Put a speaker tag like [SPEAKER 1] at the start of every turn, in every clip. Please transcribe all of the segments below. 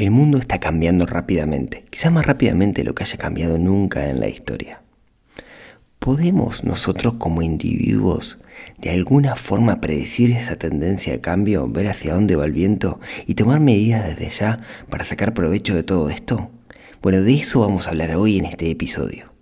[SPEAKER 1] El mundo está cambiando rápidamente, quizás más rápidamente de lo que haya cambiado nunca en la historia. ¿Podemos nosotros como individuos de alguna forma predecir esa tendencia de cambio, ver hacia dónde va el viento y tomar medidas desde ya para sacar provecho de todo esto? Bueno, de eso vamos a hablar hoy en este episodio.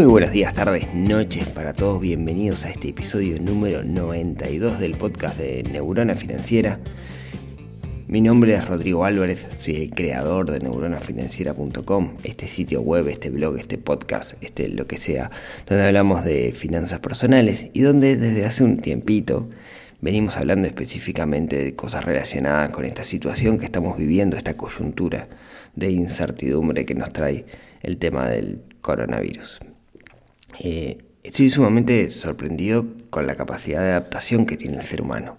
[SPEAKER 1] Muy buenos días, tardes, noches para todos. Bienvenidos a este episodio número 92 del podcast de Neurona Financiera. Mi nombre es Rodrigo Álvarez, soy el creador de neuronafinanciera.com, este sitio web, este blog, este podcast, este lo que sea, donde hablamos de finanzas personales y donde desde hace un tiempito venimos hablando específicamente de cosas relacionadas con esta situación que estamos viviendo, esta coyuntura de incertidumbre que nos trae el tema del coronavirus. Eh, estoy sumamente sorprendido con la capacidad de adaptación que tiene el ser humano.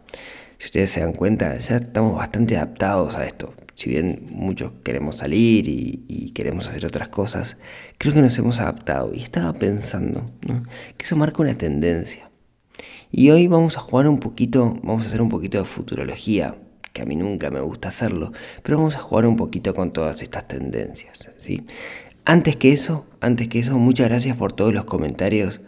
[SPEAKER 1] Si ustedes se dan cuenta, ya estamos bastante adaptados a esto. Si bien muchos queremos salir y, queremos hacer otras cosas, creo que nos hemos adaptado. Y estaba pensando que eso marca una tendencia. Y hoy vamos a jugar un poquito, vamos a hacer un poquito de futurología, que a mí nunca me gusta hacerlo, pero vamos a jugar un poquito con todas estas tendencias. ¿sí? Antes que eso, antes que eso, muchas gracias por todos los comentarios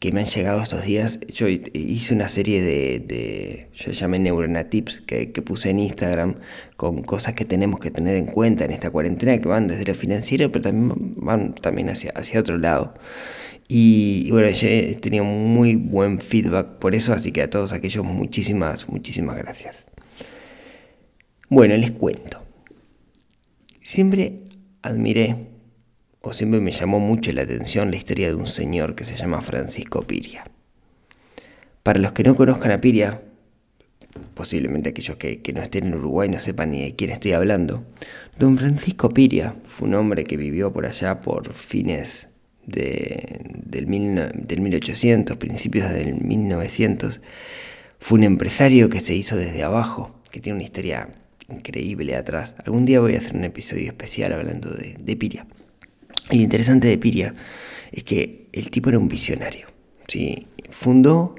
[SPEAKER 1] que me han llegado estos días. Yo hice una serie de, yo llamé Neurona Tips, que, puse en Instagram, con cosas que tenemos que tener en cuenta en esta cuarentena, que van desde lo financiero, pero también van también hacia, hacia otro lado. Y, bueno, yo he tenido muy buen feedback por eso, así que a todos aquellos muchísimas, muchísimas gracias. Bueno, les cuento. Siempre admiré o siempre me llamó mucho la atención la historia de un señor que se llama Francisco Piria. Para los que no conozcan a Piria, posiblemente aquellos que, no estén en Uruguay no sepan ni de quién estoy hablando, don Francisco Piria fue un hombre que vivió por allá por fines del, del 1800, principios del 1900. Fue un empresario que se hizo desde abajo, que tiene una historia increíble atrás. Algún día voy a hacer un episodio especial hablando de, de Piria. Y lo interesante de Piria es que el tipo era un visionario. ¿sí? Fundó,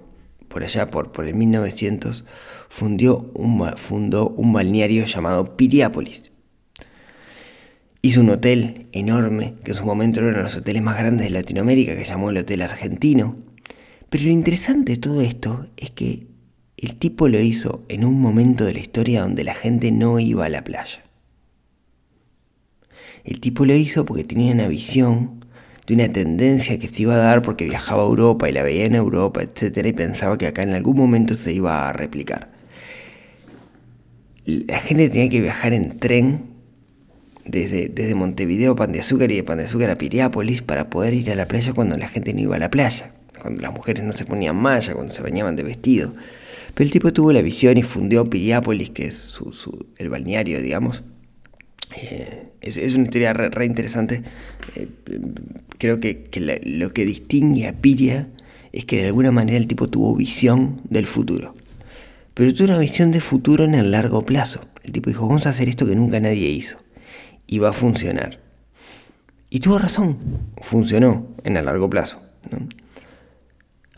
[SPEAKER 1] por allá por, por el 1900, fundió un, fundó un balneario llamado Piriápolis. Hizo un hotel enorme, que en su momento era uno de los hoteles más grandes de Latinoamérica, que llamó el Hotel Argentino. Pero lo interesante de todo esto es que el tipo lo hizo en un momento de la historia donde la gente no iba a la playa. El tipo lo hizo porque tenía una visión de una tendencia que se iba a dar porque viajaba a Europa y la veía en Europa, etc. Y pensaba que acá en algún momento se iba a replicar. La gente tenía que viajar en tren desde, desde Montevideo a Pan de Azúcar y de Pan de Azúcar a Piriápolis para poder ir a la playa cuando la gente no iba a la playa, cuando las mujeres no se ponían malla, cuando se bañaban de vestido. Pero el tipo tuvo la visión y fundió Piriápolis, que es su, el balneario, digamos, eh, es, una historia re, interesante. Eh, creo que, lo que distingue a Piria es que de alguna manera el tipo tuvo visión del futuro. Pero tuvo una visión de futuro en el largo plazo. El tipo dijo, vamos a hacer esto que nunca nadie hizo. Y va a funcionar. Y tuvo razón, funcionó en el largo plazo.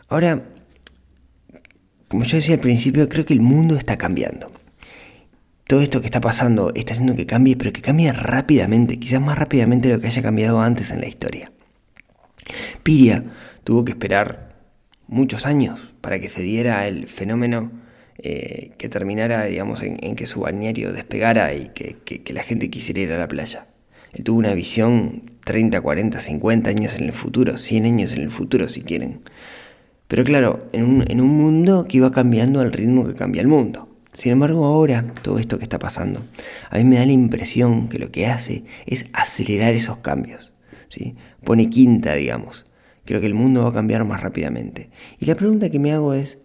[SPEAKER 1] Ahora, como yo decía al principio, creo que el mundo está cambiando todo esto que está pasando está haciendo que cambie, pero que cambie rápidamente, quizás más rápidamente de lo que haya cambiado antes en la historia. Piria tuvo que esperar muchos años para que se diera el fenómeno eh, que terminara, digamos, en, que su balneario despegara y que, la gente quisiera ir a la playa. Él tuvo una visión 30, 40, 50 años en el futuro, 100 años en el futuro si quieren. Pero claro, en un, en un mundo que iba cambiando al ritmo que cambia el mundo. Sin embargo, ahora, todo esto que está pasando, a mí me da la impresión que lo que hace es acelerar esos cambios. ¿sí? Pone quinta, digamos. Creo que el mundo va a cambiar más rápidamente. Y la pregunta que me hago es,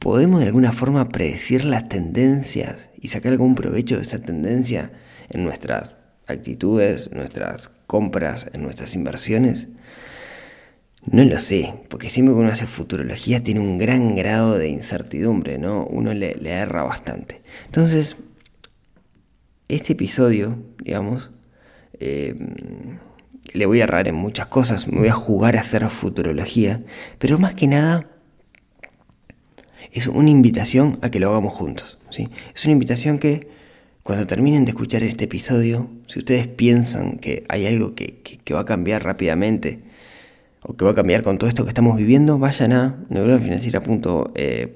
[SPEAKER 1] ¿podemos de alguna forma predecir las tendencias y sacar algún provecho de esa tendencia en nuestras actitudes, nuestras compras, en nuestras inversiones? No lo sé, porque siempre que uno hace futurología tiene un gran grado de incertidumbre, ¿no? Uno le, erra bastante. Entonces, este episodio, digamos, eh, le voy a errar en muchas cosas, me voy a jugar a hacer futurología, pero más que nada es una invitación a que lo hagamos juntos. ¿sí? Es una invitación que cuando terminen de escuchar este episodio, si ustedes piensan que hay algo que, va a cambiar rápidamente, o que va a cambiar con todo esto que estamos viviendo, vayan a neuronafinanciera.com eh,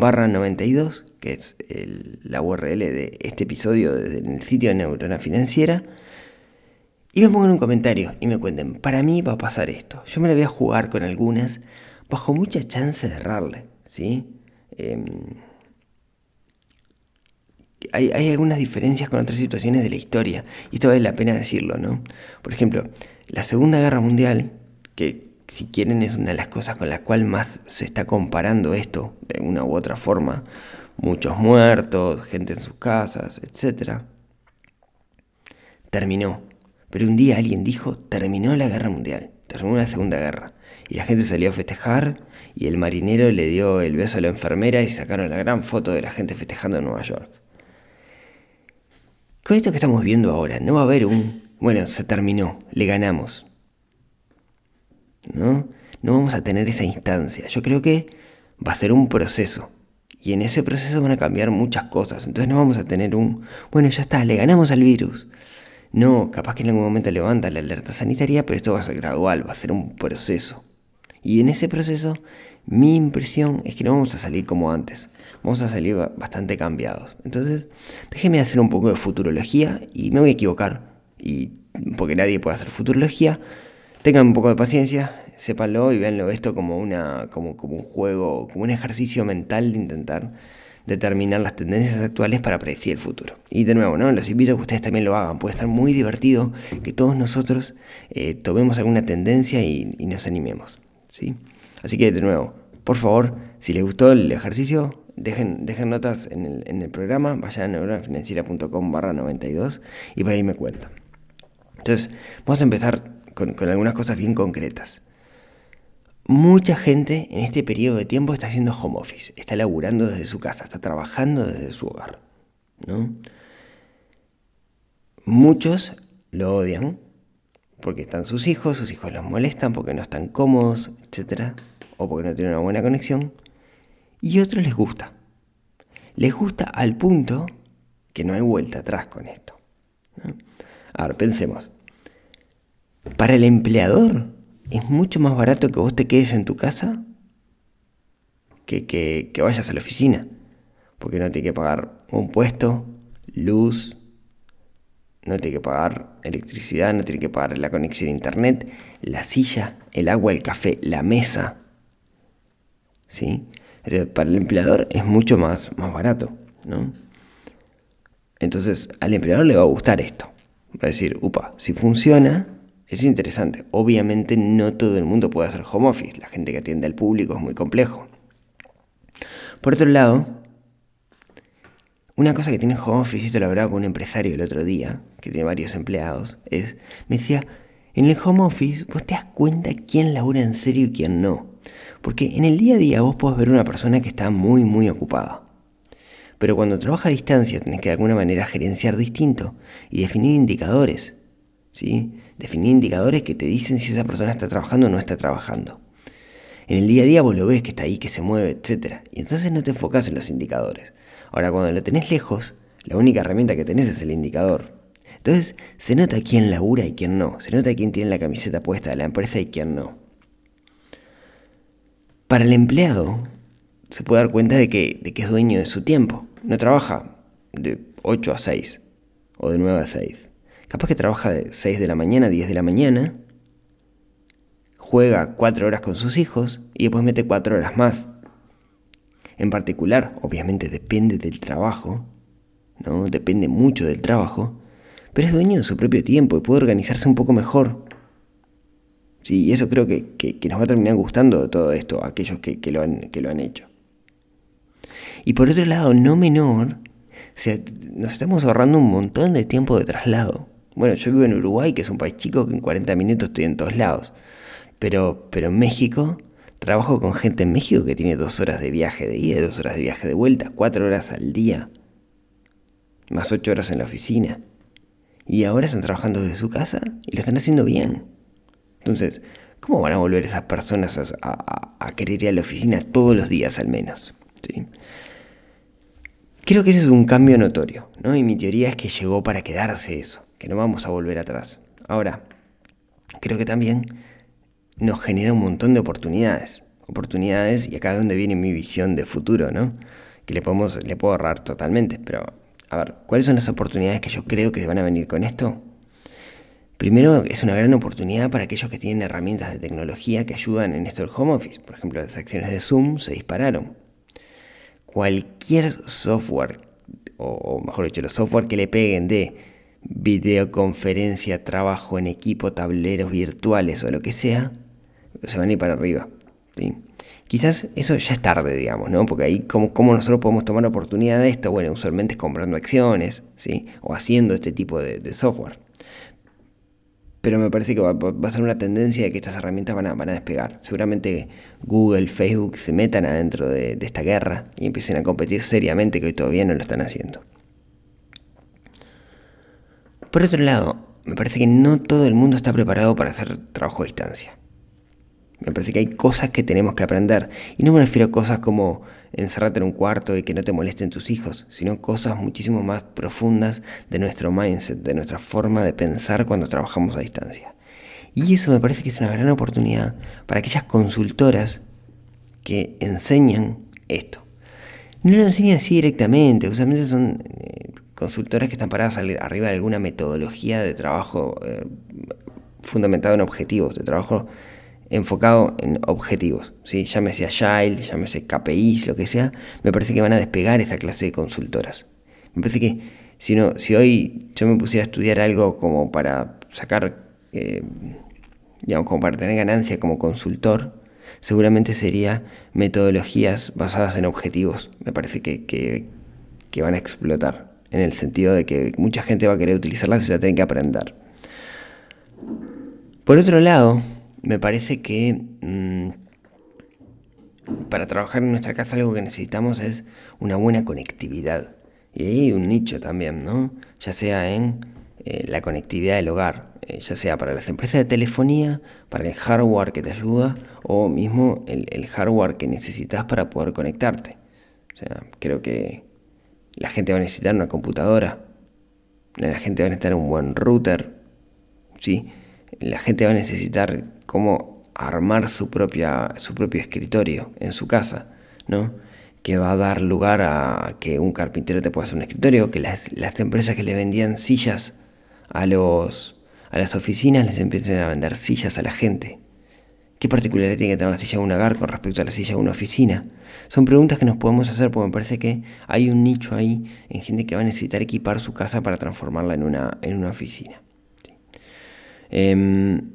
[SPEAKER 1] barra 92, que es la URL de este episodio desde el sitio de Neurona Financiera, y me pongan un comentario y me cuenten, para mí va a pasar esto. Yo me la voy a jugar con algunas, bajo mucha chance de errarle, ¿sí? Em, hay, hay, algunas diferencias con otras situaciones de la historia, y esto vale la pena decirlo, ¿no? Por ejemplo, la Segunda Guerra Mundial, que si quieren es una de las cosas con las cuales más se está comparando esto, de una u otra forma, muchos muertos, gente en sus casas, etc. Terminó. Pero un día alguien dijo, terminó la guerra mundial, terminó la segunda guerra. Y la gente salió a festejar y el marinero le dio el beso a la enfermera y sacaron la gran foto de la gente festejando en Nueva York. Con esto que estamos viendo ahora, no va a haber un, bueno, se terminó, le ganamos. ¿No? No vamos a tener esa instancia. Yo creo que va a ser un proceso. Y en ese proceso van a cambiar muchas cosas. Entonces no vamos a tener un, bueno, ya está, le ganamos al virus. No, capaz que en algún momento levanta la alerta sanitaria, pero esto va a ser gradual, va a ser un proceso. Y en ese proceso, mi impresión es que no vamos a salir como antes, vamos a salir bastante cambiados. Entonces, déjenme hacer un poco de futurología y me voy a equivocar, y porque nadie puede hacer futurología. Tengan un poco de paciencia, sépanlo y véanlo esto como, una, como, como un juego, como un ejercicio mental de intentar determinar las tendencias actuales para predecir el futuro. Y de nuevo, ¿no? los invito a que ustedes también lo hagan. Puede estar muy divertido que todos nosotros eh, tomemos alguna tendencia y, nos animemos. ¿sí? Así que de nuevo, por favor, si les gustó el ejercicio, dejen, dejen notas en el, en el programa, vayan a neuronafinanciera.com barra 92 y por ahí me cuentan. Entonces, vamos a empezar con, algunas cosas bien concretas. Mucha gente en este periodo de tiempo está haciendo home office, está laburando desde su casa, está trabajando desde su hogar. ¿no? Muchos lo odian porque están sus hijos, sus hijos los molestan porque no están cómodos, etc. O porque no tienen una buena conexión. Y otros les gusta. Les gusta al punto que no hay vuelta atrás con esto. A ver, pensemos. Para el empleador, es mucho más barato que vos te quedes en tu casa que, que, vayas a la oficina. Porque no tiene que pagar un puesto, luz, no tiene que pagar electricidad, no tiene que pagar la conexión a internet, la silla, el agua, el café, la mesa. ¿Sí? para el empleador es mucho más, más barato, ¿no? Entonces, al empleador le va a gustar esto. Va a decir, upa, si funciona, es interesante. Obviamente no todo el mundo puede hacer home office. La gente que atiende al público es muy complejo. Por otro lado, una cosa que tiene home office, y esto lo hablaba con un empresario el otro día, que tiene varios empleados, es, me decía, en el home office vos te das cuenta quién labura en serio y quién no. Porque en el día a día vos podés ver una persona que está muy, muy ocupada. Pero cuando trabaja a distancia tenés que de alguna manera gerenciar distinto y definir indicadores. ¿sí? Definir indicadores que te dicen si esa persona está trabajando o no está trabajando. En el día a día vos lo ves que está ahí, que se mueve, etc. Y entonces no te enfocas en los indicadores. Ahora, cuando lo tenés lejos, la única herramienta que tenés es el indicador. Entonces, se nota quién labura y quién no. Se nota quién tiene la camiseta puesta de la empresa y quién no. Para el empleado, se puede dar cuenta de que, de que es dueño de su tiempo. No trabaja de 8 a 6 o de 9 a 6. Capaz que trabaja de 6 de la mañana a 10 de la mañana, juega 4 horas con sus hijos y después mete 4 horas más. En particular, obviamente depende del trabajo, ¿no? Depende mucho del trabajo, pero es dueño de su propio tiempo y puede organizarse un poco mejor. Sí, y eso creo que, nos va a terminar gustando de todo esto a aquellos que, lo han, que lo han hecho. Y por otro lado, no menor, nos estamos ahorrando un montón de tiempo de traslado. Bueno, yo vivo en Uruguay, que es un país chico, que en 40 minutos estoy en todos lados. Pero, pero en México, trabajo con gente en México que tiene dos horas de viaje de ida, dos horas de viaje de vuelta, cuatro horas al día. más 8 horas en la oficina. Y ahora están trabajando desde su casa y lo están haciendo bien. Entonces, ¿cómo van a volver esas personas a, querer ir a la oficina todos los días al menos? ¿Sí? Creo que ese es un cambio notorio, ¿no? Y mi teoría es que llegó para quedarse eso, que no vamos a volver atrás. Ahora, creo que también nos genera un montón de oportunidades. Oportunidades, y acá es donde viene mi visión de futuro, ¿no? Que le, podemos, le puedo ahorrar totalmente, pero a ver, ¿cuáles son las oportunidades que yo creo que van a venir con esto? Primero, es una gran oportunidad para aquellos que tienen herramientas de tecnología que ayudan en esto del home office. Por ejemplo, las acciones de Zoom se dispararon. Cualquier software, o mejor dicho, los software que le peguen de videoconferencia, trabajo en equipo, tableros virtuales o lo que sea, se van a ir para arriba. ¿sí? Quizás eso ya es tarde, digamos, ¿no? Porque ahí, ¿cómo, ¿cómo, nosotros podemos tomar oportunidad de esto? Bueno, usualmente es comprando acciones, ¿sí? O haciendo este tipo de, software. Pero me parece que va, a ser una tendencia de que estas herramientas van a, despegar. Seguramente Google, Facebook se metan adentro de, de esta guerra y empiecen a competir seriamente, que hoy todavía no lo están haciendo. Por otro lado, me parece que no todo el mundo está preparado para hacer trabajo a distancia. Me parece que hay cosas que tenemos que aprender. Y no me refiero a cosas como encerrarte en un cuarto y que no te molesten tus hijos, sino cosas muchísimo más profundas de nuestro mindset, de nuestra forma de pensar cuando trabajamos a distancia. Y eso me parece que es una gran oportunidad para aquellas consultoras que enseñan esto. No lo enseñan así directamente, usualmente son eh, consultoras que están paradas arriba de alguna metodología de trabajo eh, fundamentado en objetivos, de trabajo enfocado en objetivos, ¿sí? llámese Agile, llámese KPIs, lo que sea, me parece que van a despegar esa clase de consultoras. Me parece que si, no, si hoy yo me pusiera a estudiar algo como para sacar, eh, digamos, como para tener ganancia como consultor, seguramente sería metodologías basadas en objetivos. Me parece que, que, que van a explotar, en el sentido de que mucha gente va a querer utilizarlas y la tienen que aprender. Por otro lado, me parece que mm, para trabajar en nuestra casa algo que necesitamos es una buena conectividad. Y ahí un nicho también, ¿no? Ya sea en eh, la conectividad del hogar, eh, ya sea para las empresas de telefonía, para el hardware que te ayuda, o mismo el, el hardware que necesitas para poder conectarte. O sea, creo que la gente va a necesitar una computadora, la gente va a necesitar un buen router, ¿sí? la gente va a necesitar cómo armar su, propia, su propio escritorio en su casa, ¿no? que va a dar lugar a que un carpintero te pueda hacer un escritorio, que las, empresas que le vendían sillas a, los, a las oficinas les empiecen a vender sillas a la gente. ¿Qué particularidad tiene que tener la silla de un hogar con respecto a la silla de una oficina? Son preguntas que nos podemos hacer porque me parece que hay un nicho ahí en gente que va a necesitar equipar su casa para transformarla en una, en una oficina. Em,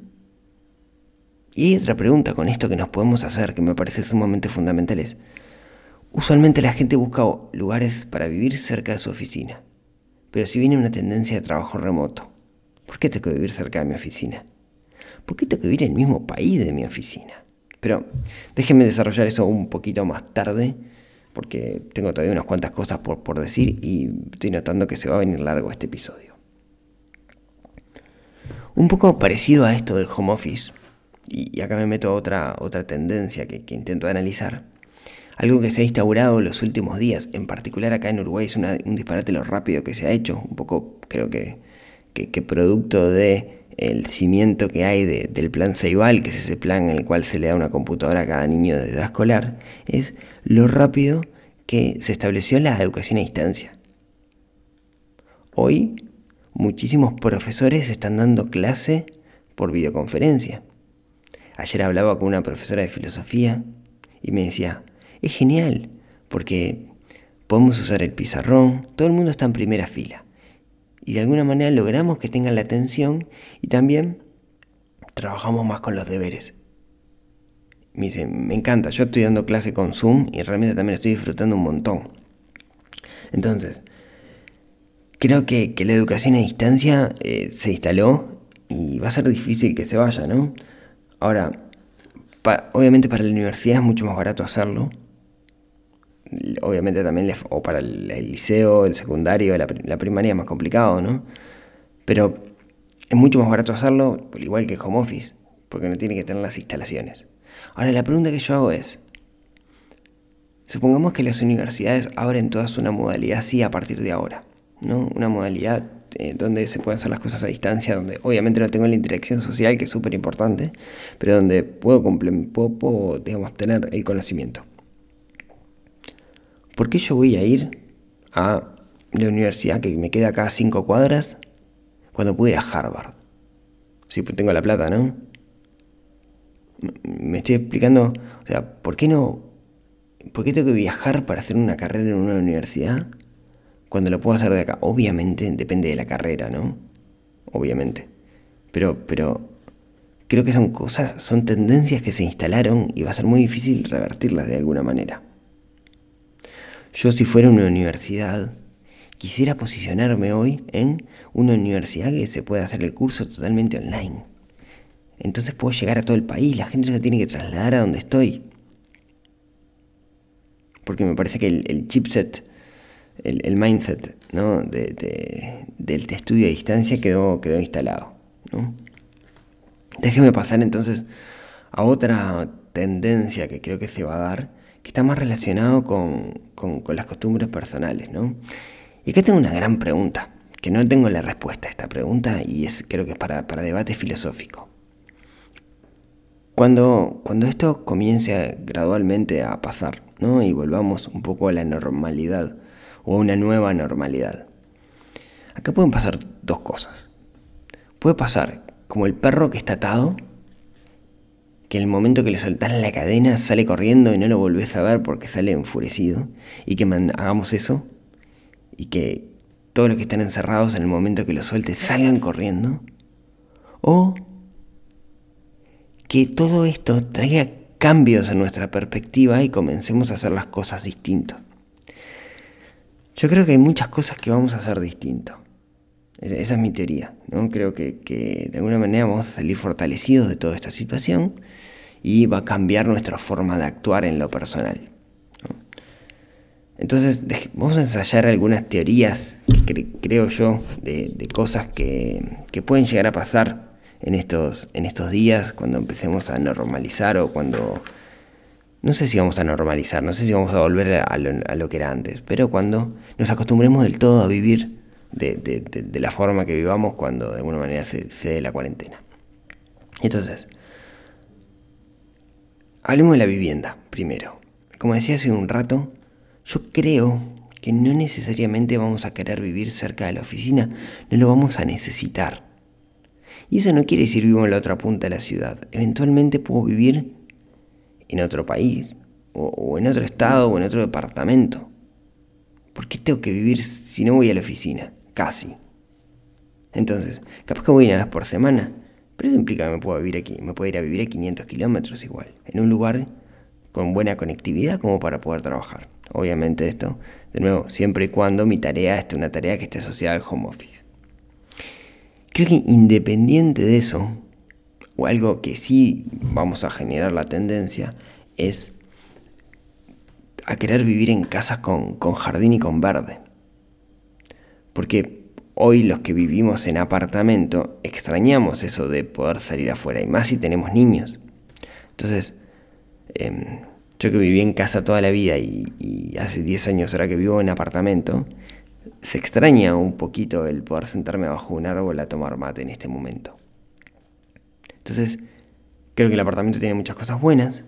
[SPEAKER 1] y hay otra pregunta con esto que nos podemos hacer, que me parece sumamente fundamental, es, usualmente la gente busca lugares para vivir cerca de su oficina, pero si viene una tendencia de trabajo remoto, ¿por qué tengo que vivir cerca de mi oficina? ¿Por tengo que vivir en el mismo país de mi oficina? Pero déjenme desarrollar eso un poquito más tarde, porque tengo todavía unas cuantas cosas por, por decir y estoy notando que se va a venir largo este episodio. Un poco parecido a esto del home office, y acá me meto a otra, otra tendencia que, intento analizar, algo que se ha instaurado los últimos días, en particular acá en Uruguay, es un disparate lo rápido que se ha hecho, un poco creo que, que, producto de el cimiento que hay del plan Ceibal, que es ese plan en el cual se le da una computadora a cada niño de edad escolar, es lo rápido que se estableció la educación a distancia. Hoy muchísimos profesores están dando clase por videoconferencia. Ayer hablaba con una profesora de filosofía y me decía, es genial, porque podemos usar el pizarrón, todo el mundo está en primera fila. Y de alguna manera logramos que tengan la atención y también trabajamos más con los deberes. Me dice, me encanta, yo estoy dando clase con Zoom y realmente también estoy disfrutando un montón. Entonces, creo que, la educación a distancia eh, se instaló y va a ser difícil que se vaya, ¿no? Ahora, obviamente para la universidad es mucho más barato hacerlo, obviamente también, o para el, liceo, el secundario, la, primaria es más complicado, ¿no? Pero es mucho más barato hacerlo, igual que home office, porque no tiene que tener las instalaciones. Ahora, la pregunta que yo hago es, supongamos que las universidades abren todas una modalidad así a partir de ahora, ¿no? Una modalidad eh, donde se pueden hacer las cosas a distancia, donde obviamente no tengo la interacción social, que es súper importante, pero donde puedo, puedo, digamos, tener el conocimiento. ¿Por qué yo voy a ir a la universidad que me queda acá a cinco cuadras cuando puedo ir a Harvard? Si tengo la plata, ¿no? Me estoy explicando, o sea, ¿por qué no? ¿Por qué tengo que viajar para hacer una carrera en una universidad cuando lo puedo hacer de acá? Obviamente depende de la carrera, ¿no? Obviamente. Pero, pero creo que son cosas, son tendencias que se instalaron y va a ser muy difícil revertirlas de alguna manera. Yo si fuera una universidad, quisiera posicionarme hoy en una universidad que se pueda hacer el curso totalmente online. Entonces puedo llegar a todo el país, la gente se tiene que trasladar a donde estoy. Porque me parece que el, chipset, el, mindset ¿no? de, del estudio a distancia quedó, quedó instalado. Déjeme pasar entonces a otra tendencia que creo que se va a dar, que está más relacionado con, las costumbres personales, ¿no? Y acá tengo una gran pregunta, que no tengo la respuesta a esta pregunta y es, creo que es para, debate filosófico. Cuando, cuando esto comience gradualmente a pasar, ¿no? Y volvamos un poco a la normalidad o a una nueva normalidad. Acá pueden pasar dos cosas. Puede pasar como el perro que está atado que el momento que le soltás la cadena sale corriendo y no lo volvés a ver porque sale enfurecido, y que hagamos eso, y que todos los que están encerrados en el momento que lo sueltes salgan corriendo, o que todo esto traiga cambios en nuestra perspectiva y comencemos a hacer las cosas distintos. Yo creo que hay muchas cosas que vamos a hacer distintos. Esa es mi teoría. ¿no? Creo que, que, de alguna manera vamos a salir fortalecidos de toda esta situación y va a cambiar nuestra forma de actuar en lo personal. Entonces, vamos a ensayar algunas teorías, que creo yo, de, cosas que, pueden llegar a pasar en estos, en estos días, cuando empecemos a normalizar o cuando... No sé si vamos a normalizar, no sé si vamos a volver a lo, que era antes, pero cuando nos acostumbremos del todo a vivir de, la forma que vivamos cuando de alguna manera se, se dé la cuarentena. Entonces, Hablemos de la vivienda primero. Como decía hace un rato, yo creo que no necesariamente vamos a querer vivir cerca de la oficina, no lo vamos a necesitar. Y eso no quiere decir vivo en la otra punta de la ciudad. Eventualmente puedo vivir en otro país, o, en otro estado, o en otro departamento. ¿Por qué tengo que vivir si no voy a la oficina? Casi. Entonces, capaz que voy una vez por semana, pero eso implica que me puedo, vivir aquí, me puedo ir a vivir a 500 kilómetros igual, en un lugar con buena conectividad como para poder trabajar. Obviamente esto, de nuevo, siempre y cuando mi tarea esté una tarea que esté asociada al home office. Creo que independiente de eso, o algo que sí vamos a generar la tendencia, es a querer vivir en casas con, con jardín y con verde. Porque Hoy los que vivimos en apartamento extrañamos eso de poder salir afuera, y más si tenemos niños. Entonces, em, yo que viví en casa toda la vida y, hace 10 años ahora que vivo en apartamento, se extraña un poquito el poder sentarme bajo un árbol a tomar mate en este momento. Entonces, creo que el apartamento tiene muchas cosas buenas,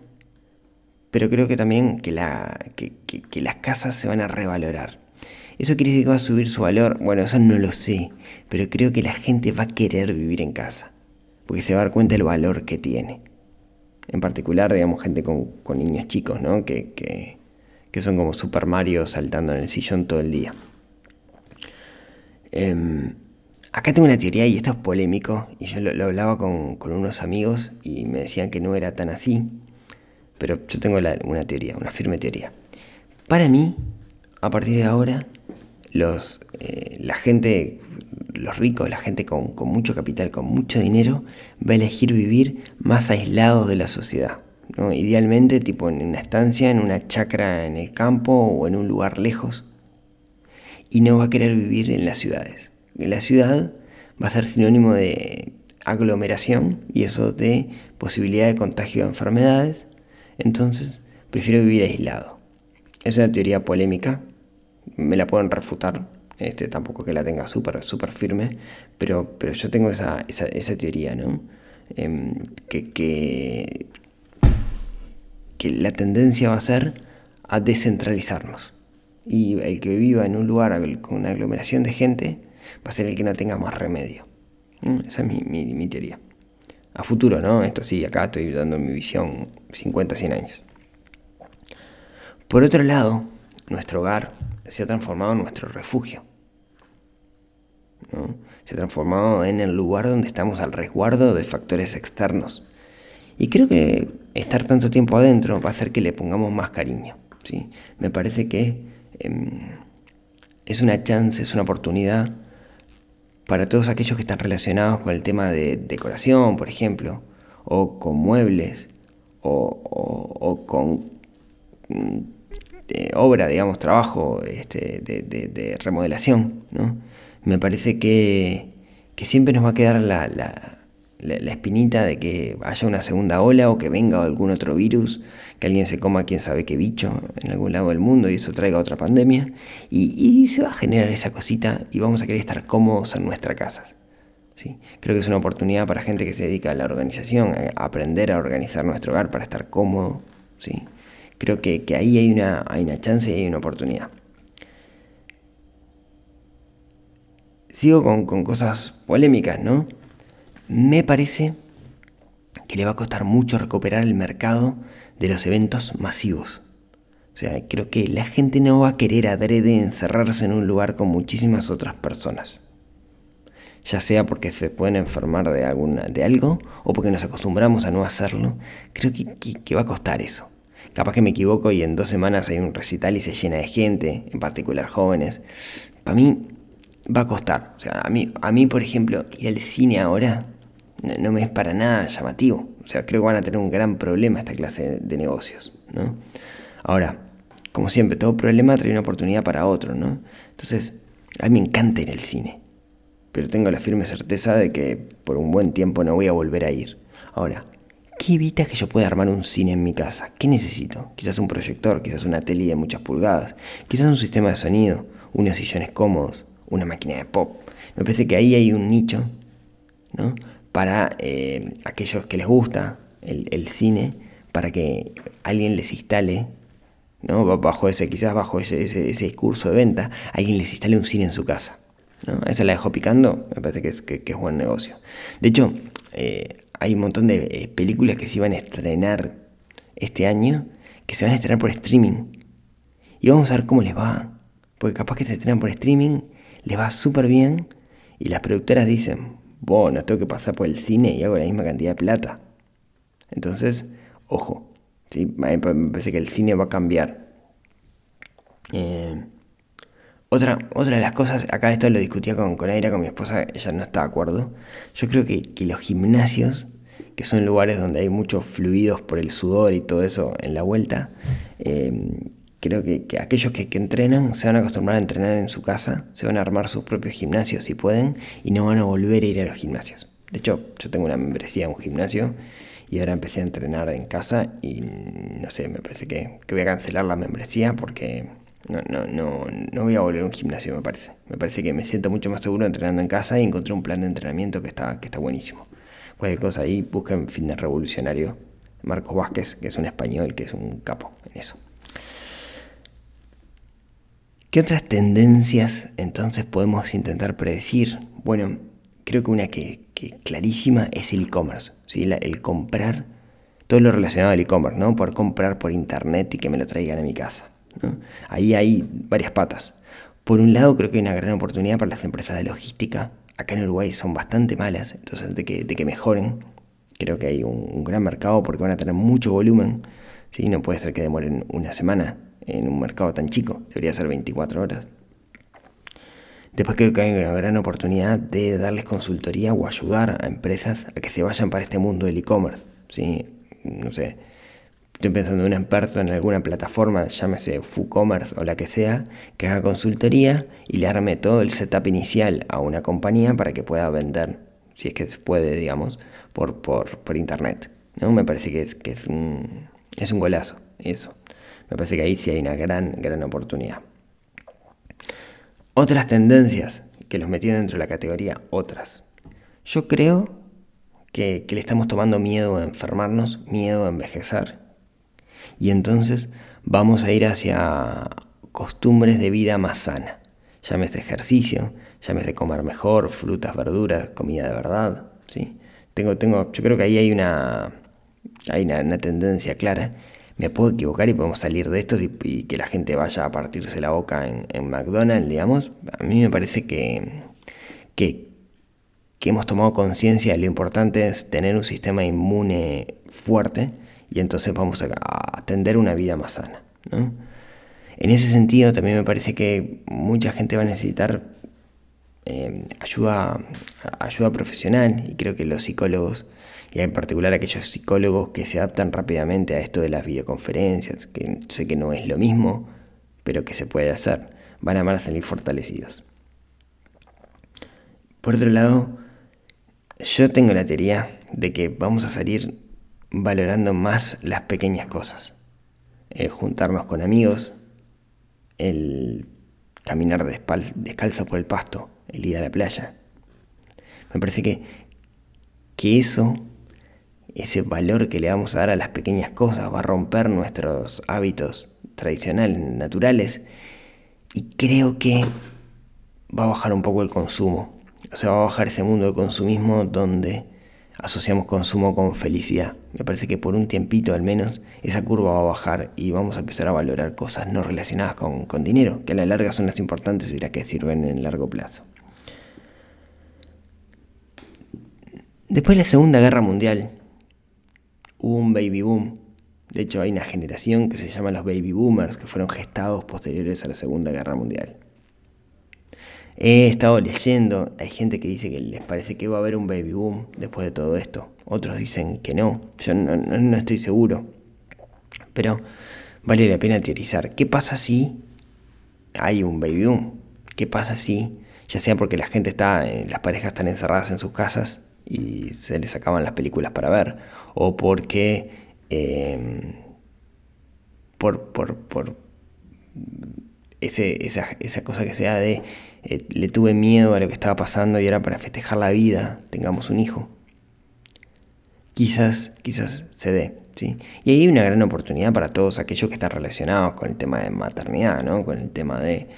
[SPEAKER 1] pero creo que también que, la, que las casas se van a revalorar. ¿Eso quiere decir que va a subir su valor? Bueno, eso no lo sé, pero creo que la gente va a querer vivir en casa, porque se va a dar cuenta del valor que tiene. En particular, digamos, gente con, niños chicos, ¿no? Que, que, son como Super Mario saltando en el sillón todo el día. Em, acá tengo una teoría y esto es polémico, y yo lo, hablaba con, unos amigos y me decían que no era tan así, pero yo tengo una teoría, una firme teoría. Para mí, a partir de ahora, los, eh, la gente, los ricos, la gente con, mucho capital, con mucho dinero, va a elegir vivir más aislados de la sociedad, ¿no? Idealmente, tipo en una estancia, en una chacra en el campo o en un lugar lejos. Y no va a querer vivir en las ciudades. En la ciudad va a ser sinónimo de aglomeración y eso de posibilidad de contagio de enfermedades. Entonces, prefiero vivir aislado. Es una teoría polémica, me la pueden refutar, este, tampoco que la tenga súper super firme, pero, pero yo tengo esa, esa, teoría, ¿no? Em, que, que, la tendencia va a ser a descentralizarnos. Y el que viva en un lugar con una aglomeración de gente va a ser el que no tenga más remedio. Esa es mi, mi, mi teoría. A futuro, ¿no? Esto sí, acá estoy dando mi visión 50, 100 años. Por otro lado, nuestro hogar se ha transformado en nuestro refugio. Se ha transformado en el lugar donde estamos al resguardo de factores externos. Y creo que estar tanto tiempo adentro va a hacer que le pongamos más cariño. ¿sí? Me parece que em, es una chance, es una oportunidad para todos aquellos que están relacionados con el tema de decoración, por ejemplo, o con muebles, o, con mm, obra, digamos, trabajo este, de, remodelación, ¿no? Me parece que, siempre nos va a quedar la, la, espinita de que haya una segunda ola o que venga algún otro virus, que alguien se coma quién sabe qué bicho en algún lado del mundo y eso traiga otra pandemia. Y, se va a generar esa cosita y vamos a querer estar cómodos en nuestra casa. ¿sí? Creo que es una oportunidad para gente que se dedica a la organización, a aprender a organizar nuestro hogar para estar cómodo. ¿sí? Creo que, ahí hay una, hay una chance y hay una oportunidad. Sigo con, con cosas polémicas, ¿no? Me parece que le va a costar mucho recuperar el mercado de los eventos masivos. O sea, creo que la gente no va a querer adrede encerrarse en un lugar con muchísimas otras personas. Ya sea porque se pueden enfermar de, alguna, de algo o porque nos acostumbramos a no hacerlo. Creo que, que va a costar eso. Capaz que me equivoco y en dos semanas hay un recital y se llena de gente, en particular jóvenes. Para mí va a costar. O sea, a mí, a mí por ejemplo, ir al cine ahora no, me es para nada llamativo. O sea, creo que van a tener un gran problema esta clase de, negocios, ¿no? Ahora, como siempre, todo problema trae una oportunidad para otro, ¿no? Entonces, a mí me encanta ir al cine, pero tengo la firme certeza de que por un buen tiempo no voy a volver a ir. Ahora, ¿qué evita que yo pueda armar un cine en mi casa? ¿Qué necesito? Quizás un proyector, quizás una tele de muchas pulgadas, quizás un sistema de sonido, unos sillones cómodos, una máquina de pop. Me parece que ahí hay un nicho, ¿no? para eh, aquellos que les gusta el, cine, para que alguien les instale, ¿no? bajo ese, quizás bajo ese, discurso de venta, alguien les instale un cine en su casa. ¿no? Esa la dejo picando, me parece que es, que, buen negocio. De hecho, eh, hay un montón de eh, películas que se iban a estrenar este año, que se van a estrenar por streaming. Y vamos a ver cómo les va. Porque capaz que se estrenan por streaming, les va súper bien. Y las productoras dicen, bueno, tengo que pasar por el cine y hago la misma cantidad de plata. Entonces, ojo, ¿sí? me parece que el cine va a cambiar. Eh, otra, otra de las cosas, acá esto lo discutía con, con Aira, con mi esposa, ella no está de acuerdo. Yo creo que, los gimnasios, que son lugares donde hay muchos fluidos por el sudor y todo eso en la vuelta, eh, creo que, aquellos que, entrenan se van a acostumbrar a entrenar en su casa, se van a armar sus propios gimnasios si pueden y no van a volver a ir a los gimnasios. De hecho, yo tengo una membresía en un gimnasio y ahora empecé a entrenar en casa y no sé, me parece que, voy a cancelar la membresía porque no, no, no, no voy a volver a un gimnasio, me parece. Me parece que me siento mucho más seguro entrenando en casa y encontré un plan de entrenamiento que está, que está buenísimo. Cualquier cosa ahí, busquen Fitness Revolucionario. Marcos Vázquez, que es un español, que es un capo en eso. ¿Qué otras tendencias entonces podemos intentar predecir? Bueno, creo que una que, clarísima es el e-commerce, ¿sí? el comprar, todo lo relacionado al e-commerce, ¿no? Por comprar por internet y que me lo traigan a mi casa. Ahí hay varias patas. Por un lado, creo que hay una gran oportunidad para las empresas de logística. Acá en Uruguay son bastante malas, entonces de que, mejoren. Creo que hay un, gran mercado porque van a tener mucho volumen. ¿sí? No puede ser que demoren una semana en un mercado tan chico, debería ser 24 horas. Después creo que hay una gran oportunidad de darles consultoría o ayudar a empresas a que se vayan para este mundo del e-commerce. ¿sí? No sé, Estoy pensando en un experto en alguna plataforma, llámese FooCommerce o la que sea, que haga consultoría y le arme todo el setup inicial a una compañía para que pueda vender, si es que se puede, digamos, por, por, internet. ¿no? Me parece que es, que es, un, es un golazo, eso. Me parece que ahí sí hay una gran, gran oportunidad. Otras tendencias que los metí dentro de la categoría otras. Yo creo que, que le estamos tomando miedo a enfermarnos, miedo a envejecer y entonces vamos a ir hacia costumbres de vida más sana. Llámese ejercicio, llámese comer mejor, frutas, verduras, comida de verdad. ¿sí? Tengo, tengo, yo creo que ahí hay una, hay una, tendencia clara. Me puedo equivocar y podemos salir de esto y, que la gente vaya a partirse la boca en, en McDonald's, digamos. A mí me parece que, que, que hemos tomado conciencia de lo importante es tener un sistema inmune fuerte y entonces vamos a atender una vida más sana. En ese sentido también me parece que mucha gente va a necesitar eh, ayuda, ayuda profesional y creo que los psicólogos, y en particular aquellos psicólogos que se adaptan rápidamente a esto de las videoconferencias, que sé que no es lo mismo, pero que se puede hacer, van a salir fortalecidos. Por otro lado, yo tengo la teoría de que vamos a salir valorando más las pequeñas cosas. El juntarnos con amigos, el caminar descalzo por el pasto, el ir a la playa. Me parece que, que eso, ese valor que le vamos a dar a las pequeñas cosas, va a romper nuestros hábitos tradicionales, naturales, y creo que va a bajar un poco el consumo. O sea, va a bajar ese mundo de consumismo donde asociamos consumo con felicidad. Me parece que por un tiempito al menos esa curva va a bajar y vamos a empezar a valorar cosas no relacionadas con, dinero, que a la larga son las importantes y las que sirven en el largo plazo. Después de la Segunda Guerra Mundial hubo un baby boom. De hecho hay una generación que se llama los baby boomers que fueron gestados posteriores a la Segunda Guerra Mundial. He estado leyendo, hay gente que dice que les parece que va a haber un baby boom después de todo esto. Otros dicen que no. Yo no, estoy seguro. Pero vale la pena teorizar. ¿Qué pasa si hay un baby boom? ¿Qué pasa si, ya sea porque la gente está, eh, las parejas están encerradas en sus casas y se les acaban las películas para ver? O porque... Por, por, por ese, esa, esa cosa que sea de eh, le tuve miedo a lo que estaba pasando y ahora para festejar la vida tengamos un hijo. Quizás, quizás se dé, ¿sí? Y ahí hay una gran oportunidad para todos aquellos que están relacionados con el tema de maternidad, ¿no? Con el tema de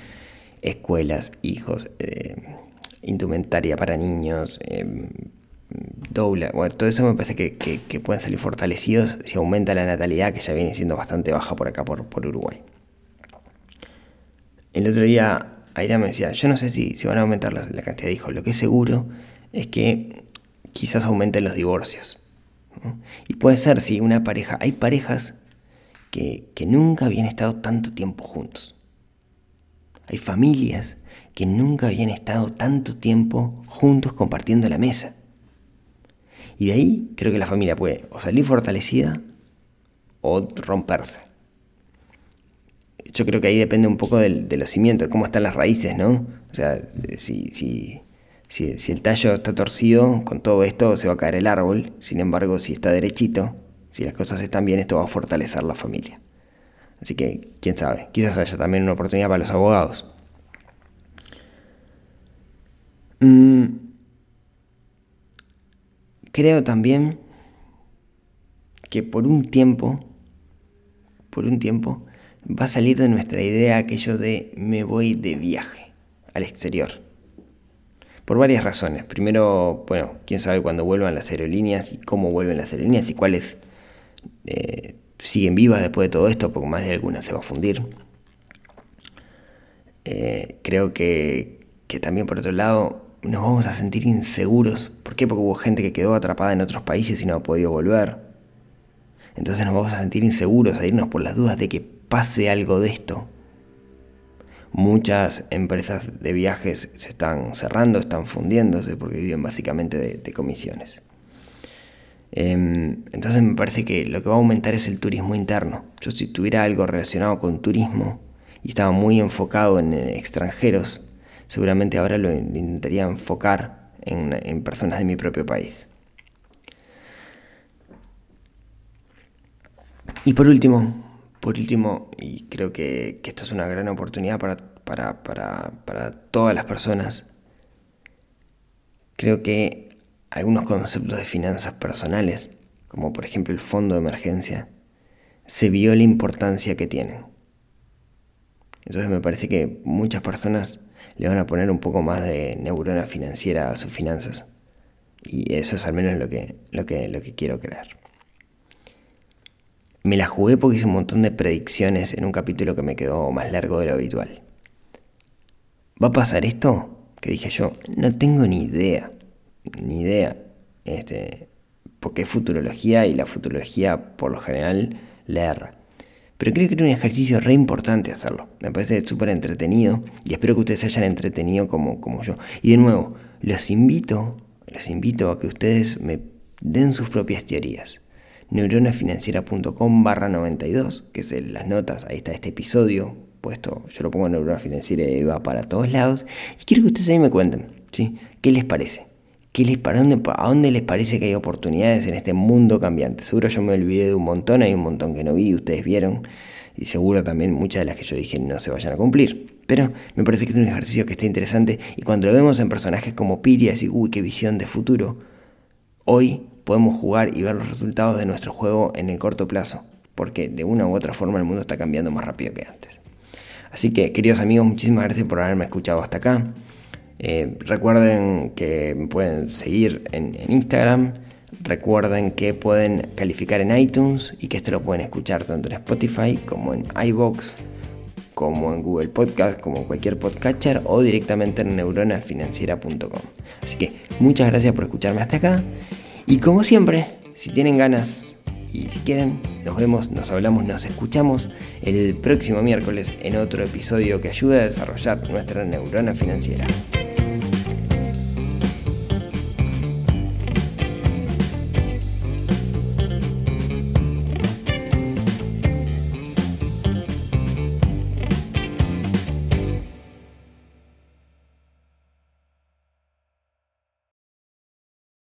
[SPEAKER 1] escuelas, hijos, eh, indumentaria para niños, eh, doble, bueno, todo eso me parece que, que, pueden salir fortalecidos si aumenta la natalidad que ya viene siendo bastante baja por acá, por, por Uruguay. El otro día Aira me decía, yo no sé si, si van a aumentar la, cantidad de hijos, lo que es seguro es que quizás aumenten los divorcios. Y puede ser, si una pareja, hay parejas que, que nunca habían estado tanto tiempo juntos. Hay familias que nunca habían estado tanto tiempo juntos compartiendo la mesa. Y de ahí creo que la familia puede o salir fortalecida o romperse yo creo que ahí depende un poco de los cimientos, cómo están las raíces, ¿no? O sea, si, si, si, el tallo está torcido, con todo esto se va a caer el árbol. Sin embargo, si está derechito, si las cosas están bien, esto va a fortalecer la familia. Así que, quién sabe, quizás haya también una oportunidad para los abogados. Mm, creo también que por un tiempo, por un tiempo, va a salir de nuestra idea aquello de me voy de viaje al exterior. Por varias razones. Primero, bueno, quién sabe cuándo vuelvan las aerolíneas y cómo vuelven las aerolíneas y cuáles eh, siguen vivas después de todo esto, porque más de alguna se va a fundir. Eh, creo que, que también por otro lado nos vamos a sentir inseguros. ¿Por qué? Porque hubo gente que quedó atrapada en otros países y no ha podido volver. Entonces nos vamos a sentir inseguros a irnos por las dudas de que pase algo de esto. Muchas empresas de viajes se están cerrando, están fundiéndose porque viven básicamente de, comisiones. Em, entonces me parece que lo que va a aumentar es el turismo interno. Yo si tuviera algo relacionado con turismo y estaba muy enfocado en extranjeros, seguramente ahora lo intentaría enfocar en, personas de mi propio país. Y por último, por último, y creo que, esto es una gran oportunidad para todas las personas, creo que algunos conceptos de finanzas personales, como por ejemplo el fondo de emergencia, se vio la importancia que tienen. Entonces me parece que muchas personas le van a poner un poco más de neurona financiera a sus finanzas. Y eso es al menos lo que, lo que, lo que quiero creer. Me la jugué porque hice un montón de predicciones en un capítulo que me quedó más largo de lo habitual. ¿Va a pasar esto? Que dije yo, no tengo ni idea, ni idea. Este, porque es futurología y la futurología por lo general la. Pero creo que era un ejercicio re importante hacerlo. Me parece súper entretenido y espero que ustedes se hayan entretenido como, como yo. Y de nuevo, los invito, los invito a que ustedes me den sus propias teorías. neuronafinanciera.com barra 92, que es en las notas, ahí está este episodio puesto, yo lo pongo en Neurona Financiera y va para todos lados. Y quiero que ustedes ahí me cuenten, ¿sí? ¿Qué les parece? ¿Qué les, para dónde, ¿A dónde les parece que hay oportunidades en este mundo cambiante? Seguro yo me olvidé de un montón, hay un montón que no vi, ustedes vieron, y seguro también muchas de las que yo dije no se vayan a cumplir. Pero me parece que es un ejercicio que está interesante y cuando lo vemos en personajes como Piri, así, uy, qué visión de futuro, hoy podemos jugar y ver los resultados de nuestro juego en el corto plazo, porque de una u otra forma el mundo está cambiando más rápido que antes. Así que, queridos amigos, muchísimas gracias por haberme escuchado hasta acá. Eh, recuerden que me pueden seguir en, Instagram. Recuerden que pueden calificar en iTunes y que esto lo pueden escuchar tanto en Spotify como en iBox, como en Google Podcast, como cualquier podcatcher o directamente en neuronafinanciera.com. Así que muchas gracias por escucharme hasta acá. Y como siempre, si tienen ganas y si quieren, nos vemos, nos hablamos, nos escuchamos el próximo miércoles en otro episodio que ayude a desarrollar nuestra neurona financiera.